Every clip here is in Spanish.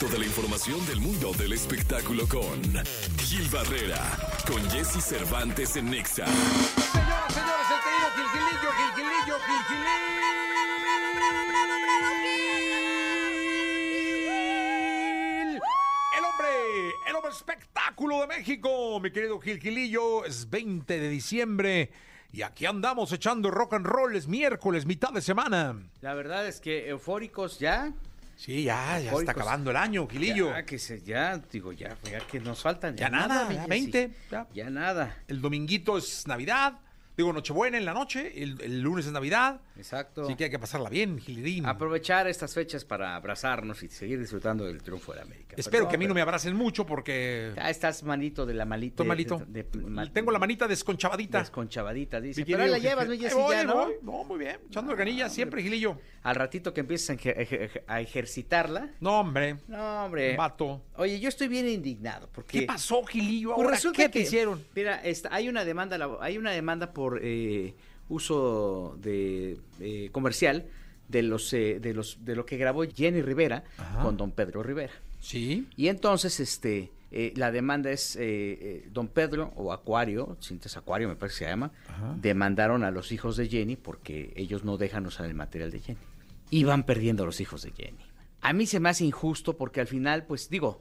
Toda la información del mundo del espectáculo con Gil Barrera, con Jesse Cervantes en Nexa. Señoras, señores, el querido Gilgilillo, Gilgilillo, Gilgilillo. El hombre, el hombre espectáculo de México, mi querido Gilgilillo, es 20 de diciembre y aquí andamos echando rock and roll, es miércoles, mitad de semana. La verdad es que eufóricos ya. Sí, ya, ya está Eufóricos. acabando el año, Gilillo. Ya, que se, ya, digo, ya, ya que nos faltan. Ya nada, mi ya Jessy. 20, ya. Ya nada. El dominguito es Navidad, digo Nochebuena en la noche, el, el lunes es Navidad. Exacto. Así que hay que pasarla bien, Gilidín. Aprovechar estas fechas para abrazarnos y seguir disfrutando del triunfo de América. Espero Pero que a mí no me abracen mucho porque Ya estás malito de la malita. estoy malito. de- de- mal- Tengo la manita desconchavadita. Desconchavadita, dice. Pero ahí la llevas, Jessy, voy, ya, ¿no? voy. No, muy bien. Echando ganilla siempre, Gilillo. Al ratito que empieces a, ejer- ejer- a ejercitarla. No, hombre. No, hombre. Vato. Oye, yo estoy bien indignado porque... ¿Qué pasó, Gilillo? Pues Ahora, resulta ¿Qué te que, hicieron? Mira, esta- hay una demanda, hay una demanda por eh, uso de eh, comercial de los eh, de los de lo que grabó Jenny Rivera Ajá. con Don Pedro Rivera. Sí. Y entonces, este, eh, la demanda es eh, Don Pedro o Acuario, Cintas Acuario me parece que se llama, Ajá. demandaron a los hijos de Jenny porque ellos no dejan usar el material de Jenny. Y van perdiendo a los hijos de Jenny. A mí se me hace injusto porque al final, pues digo,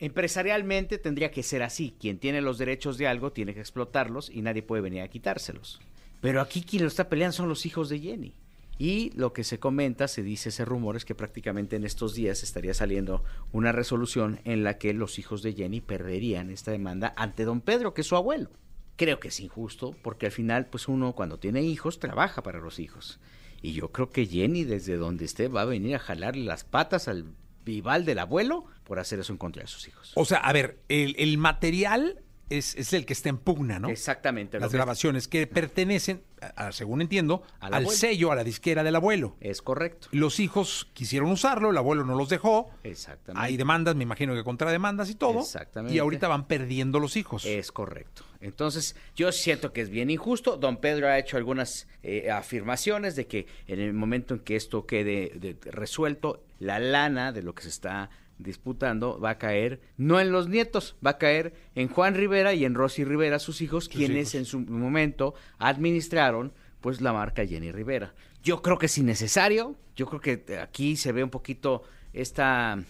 empresarialmente tendría que ser así. Quien tiene los derechos de algo tiene que explotarlos y nadie puede venir a quitárselos. Pero aquí quien lo está peleando son los hijos de Jenny. Y lo que se comenta, se dice, ese rumor es que prácticamente en estos días estaría saliendo una resolución en la que los hijos de Jenny perderían esta demanda ante don Pedro, que es su abuelo. Creo que es injusto porque al final, pues uno cuando tiene hijos trabaja para los hijos. Y yo creo que Jenny desde donde esté va a venir a jalarle las patas al vival del abuelo por hacer eso en contra de sus hijos. O sea, a ver, el, el material es, es el que está en pugna, ¿no? Exactamente. Las grabaciones que pertenecen, a- a- según entiendo, Al sello, a la disquera del abuelo. Es correcto. Los hijos quisieron usarlo, el abuelo no los dejó. Exactamente. Hay demandas, me imagino que contrademandas y todo. Exactamente. Y ahorita van perdiendo los hijos. Es correcto. Entonces, yo siento que es bien injusto. Don Pedro ha hecho algunas eh, afirmaciones de que en el momento en que esto quede de- resuelto, la lana de lo que se está disputando va a caer no en los nietos, va a caer en Juan Rivera y en Rosy Rivera, sus hijos, quienes hijos. en su momento administraron pues la marca Jenny Rivera. Yo creo que es innecesario, yo creo que aquí se ve un poquito esta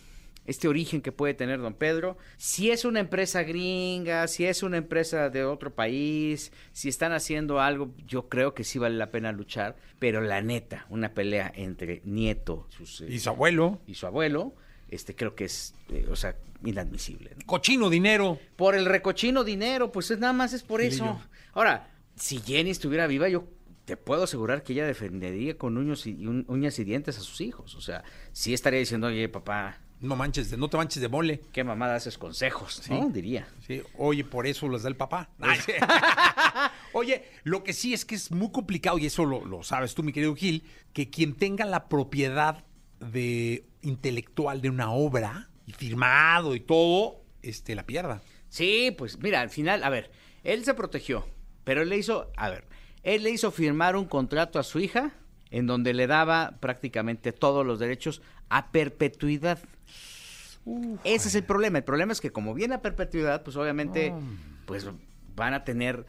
este origen que puede tener don Pedro. Si es una empresa gringa, si es una empresa de otro país, si están haciendo algo, yo creo que sí vale la pena luchar. Pero la neta, una pelea entre nieto sus, Y su abuelo. y su abuelo, este creo que es, eh, o sea, inadmisible. ¿no? Cochino dinero. Por el recochino dinero, pues es nada más es por eso. Ahora, si Jenny estuviera viva, yo te puedo asegurar que ella defendería con uños y, un- uñas y dientes a sus hijos. O sea, sí estaría diciendo, oye, papá, No manches, de- no te manches de mole. qué mamada haces consejos, ¿no? Diría. Sí, oye, por eso los da el papá. oye, lo que sí es que es muy complicado, y eso lo, lo sabes tú, mi querido Gil, que quien tenga la propiedad de intelectual de una obra, y firmado y todo, este, la pierda. Sí, pues mira, al final, a ver, él se protegió, pero él le hizo, a ver, él le hizo firmar un contrato a su hija en donde le daba prácticamente todos los derechos a perpetuidad. Ese es el problema. El problema es que como viene a perpetuidad, pues obviamente, pues van a tener,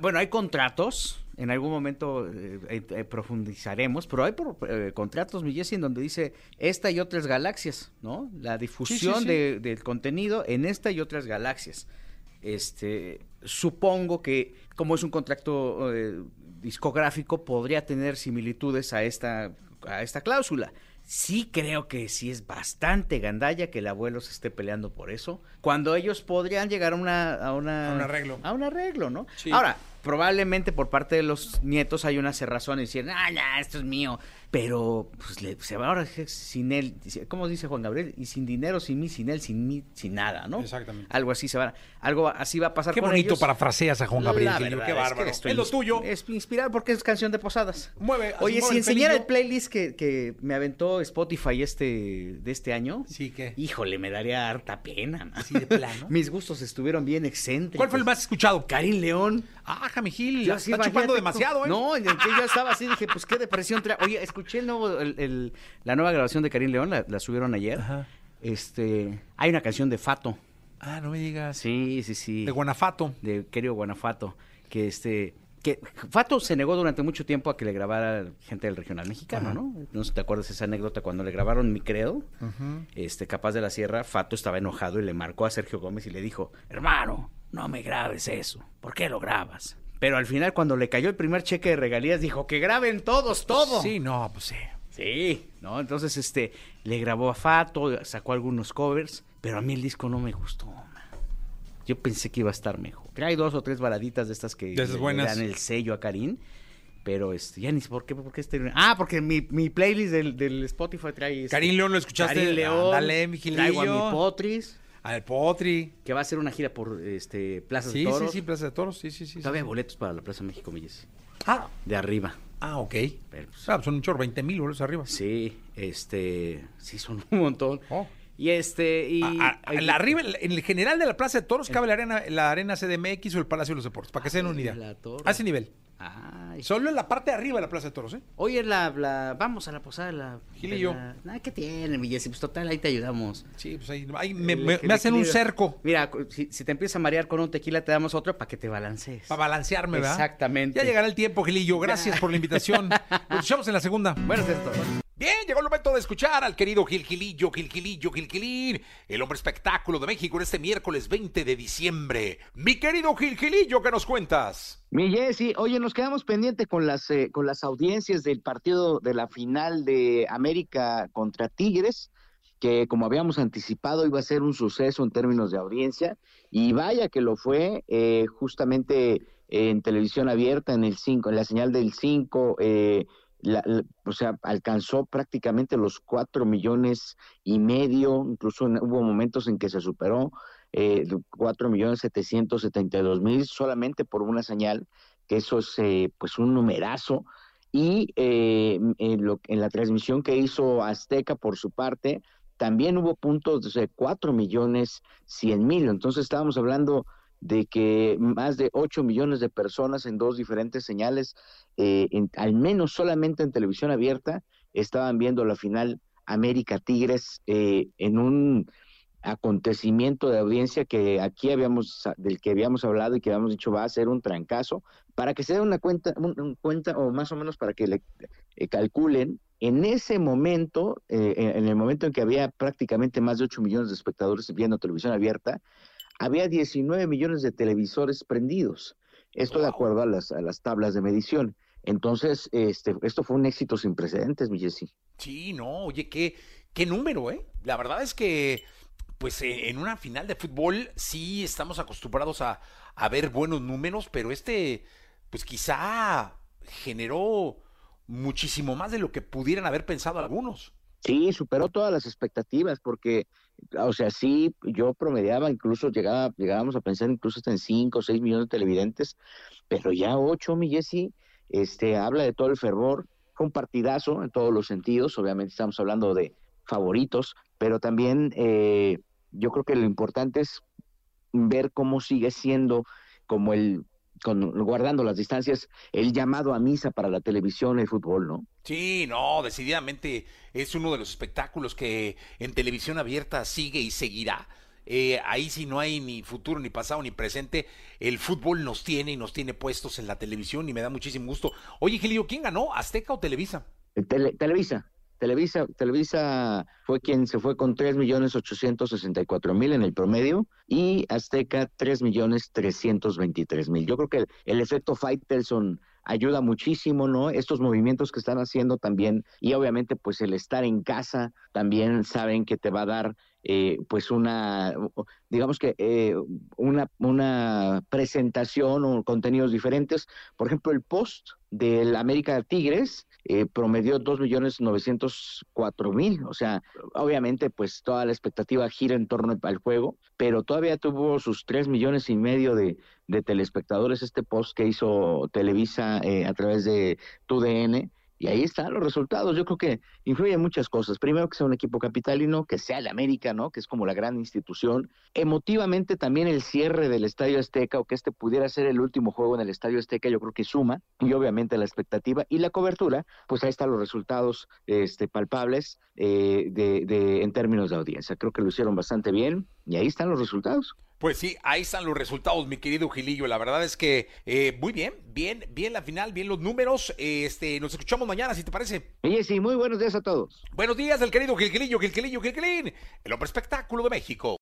bueno, hay contratos. En algún momento eh, eh, eh, profundizaremos, pero hay por- eh, contratos, mi Jessy, en donde dice esta y otras galaxias, ¿no? La difusión sí. de- del contenido en esta y otras galaxias. Este, supongo que como es un contrato discográfico podría tener similitudes a esta a esta cláusula. Sí creo que sí es bastante gandalla que el abuelo se esté peleando por eso, cuando ellos podrían llegar a una a, una- A un arreglo. a un arreglo, ¿no? Sí. Ahora, probablemente por parte de los nietos hay una cerrazón y decir, ah, ya, esto es mío. Pero, pues, le- se va ahora sin él, ¿cómo dice Juan Gabriel? Y sin dinero, sin mí, sin él, sin mí, sin nada, ¿no? Exactamente. Algo así se va, algo así va a pasar Qué con bonito ellos. parafraseas a Juan Gabriel. Verdad qué es que bárbaro. estoy es lo tuyo. Es inspirado porque es canción de posadas. Mueve, Oye, mueve si el enseñara el playlist que, que me aventó Spotify este de este año, Sí, ¿qué? híjole, me daría harta pena. Así de plano. Mis gustos estuvieron bien excéntricos. ¿Cuál fue el más escuchado? Karim León. Ah, Jami Gil, Yo está chupando demasiado, ¿eh? No, yo estaba así, dije, pues qué depresión trae. Oye, escuché el nuevo, el- el- la nueva grabación de Karim León, la, la subieron ayer. Ajá. Este, hay una canción de Fato. Ah, no me digas. Sí, sí, sí. De Guanafato. de querido Guanajuato, que este que Fato se negó durante mucho tiempo a que le grabara gente del regional mexicano, ¿no? No sé si te acuerdas esa anécdota cuando le grabaron Mi Credo, este Capaz de la Sierra, Fato estaba enojado y le marcó a Sergio Gómez y le dijo, hermano, no me grabes eso, ¿por qué lo grabas? Pero al final cuando le cayó el primer cheque de regalías dijo que graben todos todo. Sí, no, pues sí. Sí, ¿no? Entonces, este, le grabó a Fato, sacó algunos covers, pero a mí el disco no me gustó. man. Yo pensé que iba a estar mejor. Hay dos o tres baladitas de estas que le- buenas. dan el sello a Karim, pero este, ya ni por qué, por qué este... Ah, porque mi, mi playlist del, del Spotify trae... este, Karim León, ¿lo escuchaste? Karim León, Ándale, mi traigo a mi Potris, Al Potri. que va a hacer una gira por este Plaza Sí, de sí, Toros. sí, Plaza de Toros. Sí, sí, sí. sí. Todavía hay boletos para la Plaza de México, mi Jessy. Ah, De arriba. ah, ok. Pero, pues, Ah, pues son un chorro, 20 mil boletos arriba. Sí, este, sí son un montón. Oh. Y este, y... A- a- la arriba, en el general de la Plaza de Toros, cabe la arena, la arena CDMX o el Palacio de los Deportes, para que se den una idea. la torre. A ese nivel. Ay. Solo en la parte de arriba de la Plaza de Toros, ¿eh? Oye, la, la, vamos a la posada de la... Gil y yo. la- Ah, ¿qué tiene, mi Jessy? Pues total, ahí te ayudamos. Sí, pues ahí, ahí me, El- me- el me hacen un cerco Mira, si, si te empiezas a marear con un tequila, te damos otro para que te balancees. para balancearme, ¿verdad? Exactamente. Ya llegará el tiempo, Gilillo. Gracias por la invitación. Nos escuchamos en la segunda. Bueno, es esto. Bien, llegó el momento de escuchar al querido Gil Gilillo, Gil Gilillo, Gil Gilín, el hombre espectáculo de México en este miércoles 20 de diciembre. Mi querido Gil Gilillo, ¿qué nos cuentas? Mi Jessy, oye, nos quedamos pendientes con las eh, con las audiencias del partido de la final de América contra Tigres, que como habíamos anticipado iba a ser un suceso en términos de audiencia, y vaya que lo fue, eh, justamente en televisión abierta, en el 5, en la señal del 5, eh, la- o sea, alcanzó prácticamente los cuatro millones y medio, incluso en- hubo momentos en que se superó eh, cuatro millones setecientos setenta y dos mil solamente por una señal, que eso es eh, pues un numerazo. Y eh, en, lo- en la transmisión que hizo Azteca por su parte, también hubo puntos de cuatro millones cien mil. Entonces estábamos hablando de que más de 8 millones de personas en dos diferentes señales, eh, en- al menos solamente en televisión abierta, estaban viendo la final América Tigres eh, en un acontecimiento de audiencia que aquí habíamos del que habíamos hablado y que habíamos dicho va a ser un trancazo para que se den una cuenta un, cuenta o más o menos para que le eh, calculen en ese momento eh, en el momento en que había prácticamente más de 8 millones de espectadores viendo televisión abierta había 19 millones de televisores prendidos esto de acuerdo a las a las tablas de medición entonces este esto fue un éxito sin precedentes mi Jessy. Sí, no, oye, qué, qué número, ¿eh? La verdad es que, pues eh, en una final de fútbol sí estamos acostumbrados a, a ver buenos números, pero este, pues quizá generó muchísimo más de lo que pudieran haber pensado algunos. Sí, superó todas las expectativas porque, o sea, sí, yo promediaba, incluso llegaba, llegábamos a pensar incluso hasta en 5 o 6 millones de televidentes, pero ya 8, mi Jessy, este, habla de todo el fervor, fue un partidazo en todos los sentidos, obviamente estamos hablando de favoritos, pero también eh, yo creo que lo importante es ver cómo sigue siendo como el, con, guardando las distancias, el llamado a misa para la televisión y el fútbol, ¿no? Sí, no, decididamente es uno de los espectáculos que en televisión abierta sigue y seguirá. Eh, ahí sí no hay ni futuro, ni pasado, ni presente. El fútbol nos tiene y nos tiene puestos en la televisión y me da muchísimo gusto. Oye, Gilio, ¿quién ganó? ¿Azteca o Televisa? Tele- Televisa. Televisa, Televisa fue quien se fue con 3.864.000 en el promedio y Azteca 3.323.000. Yo creo que el, efecto Faitelson ayuda muchísimo, ¿no? Estos movimientos que están haciendo también y obviamente pues el estar en casa también saben que te va a dar eh, pues una, digamos que eh, una, una presentación o contenidos diferentes. Por ejemplo, el post del América Tigres eh, promedió dos millones novecientos cuatro mil, o sea, obviamente pues toda la expectativa gira en torno al juego, pero todavía tuvo sus tres millones y medio de, de telespectadores este post que hizo Televisa eh, a través de TUDN Y ahí están los resultados. Yo creo que influyen muchas cosas. Primero que sea un equipo capitalino, que sea el América, ¿no? Que es como la gran institución. Emotivamente también el cierre del Estadio Azteca o que este pudiera ser el último juego en el Estadio Azteca, yo creo que suma. Y obviamente la expectativa y la cobertura, pues ahí están los resultados este, palpables eh, de, de, en términos de audiencia. Creo que lo hicieron bastante bien y ahí están los resultados. Pues sí, ahí están los resultados, mi querido Gilillo. La verdad es que eh, muy bien, bien, bien la final, bien los números. Este, nos escuchamos mañana, si te parece. Oye, sí, muy buenos días a todos. Buenos días, el querido Gil Gilillo, Gil Gilillo, Gil Gilín, el hombre espectáculo de México.